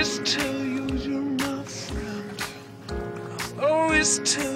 always tell you you're my friend. Always tell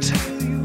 Podcast.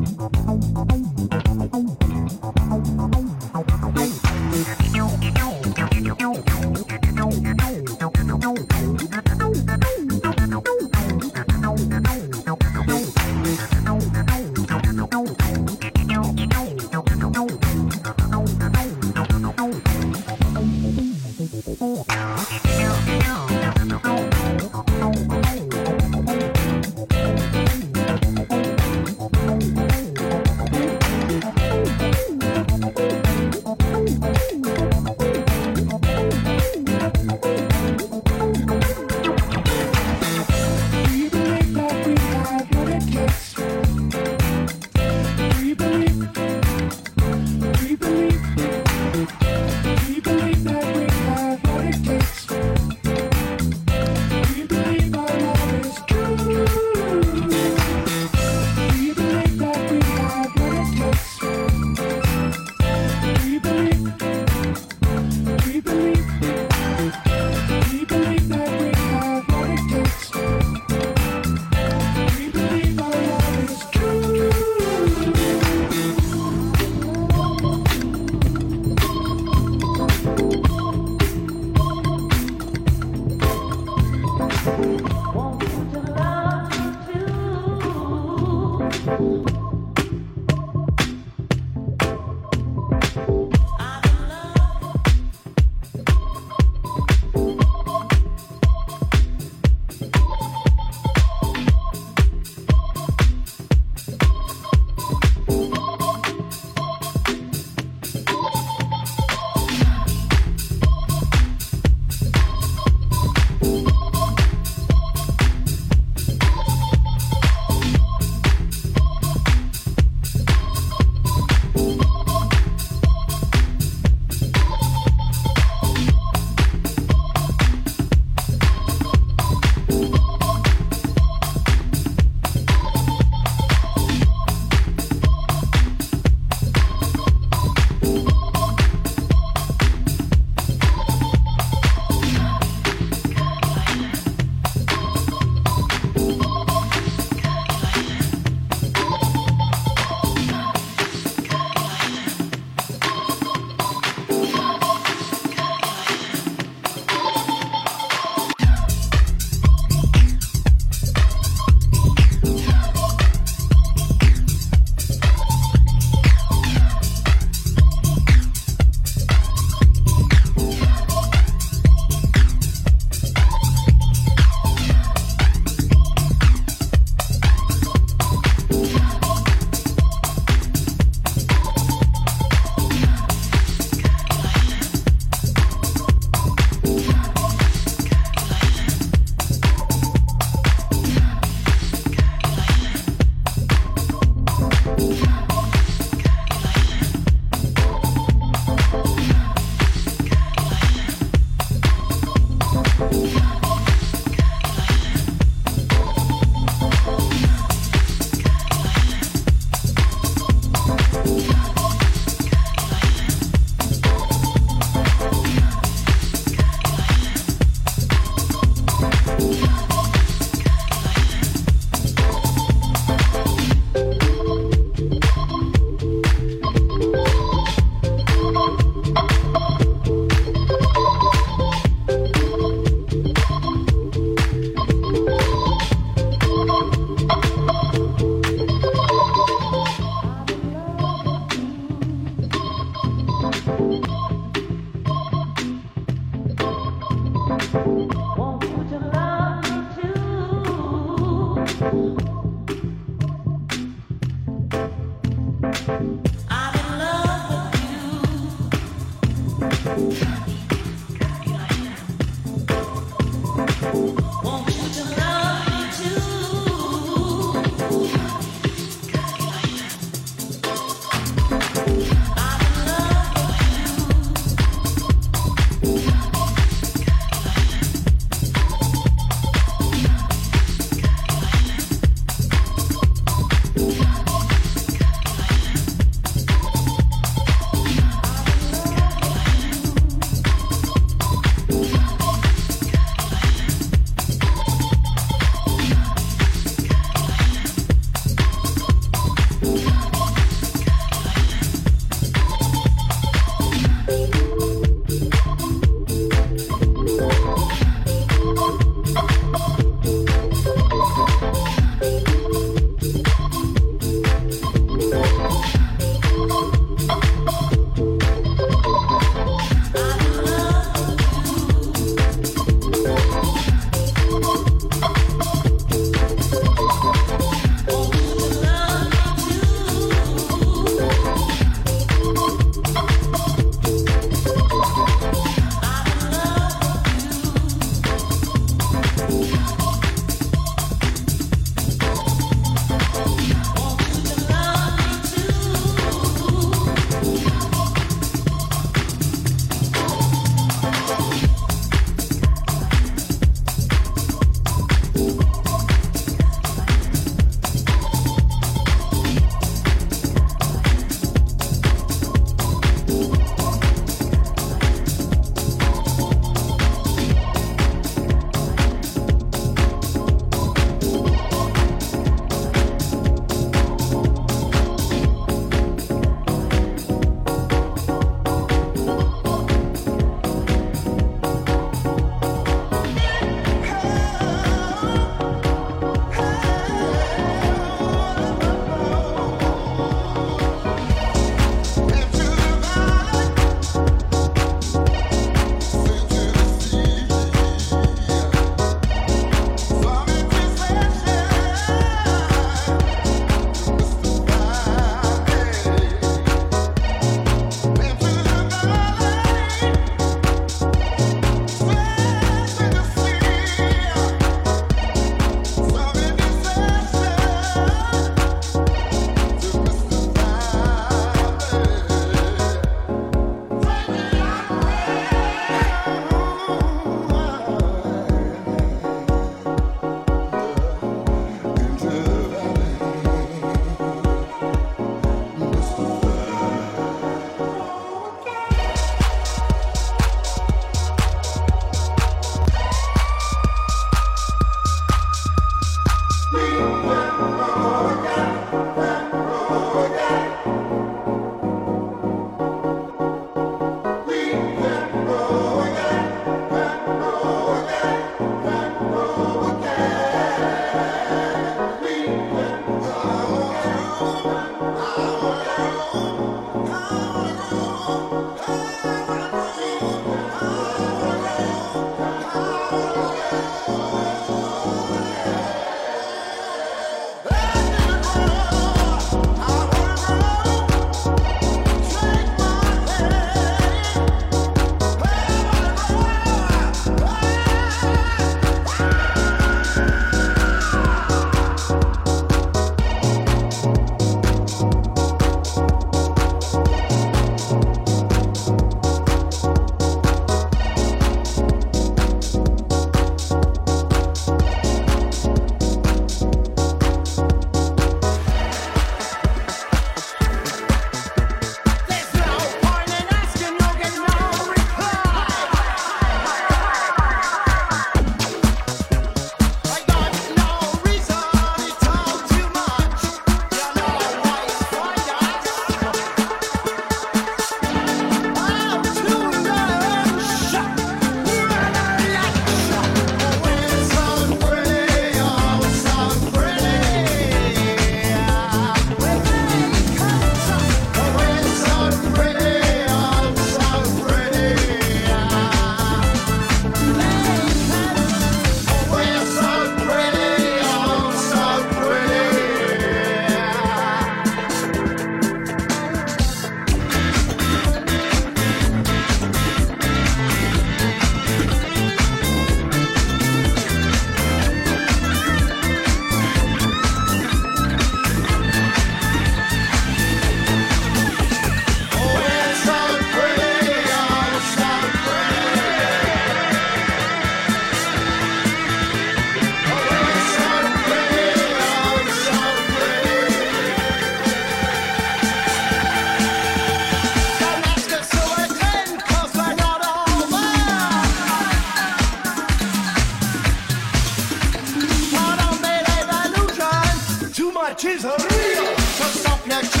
She's a real. So stop your.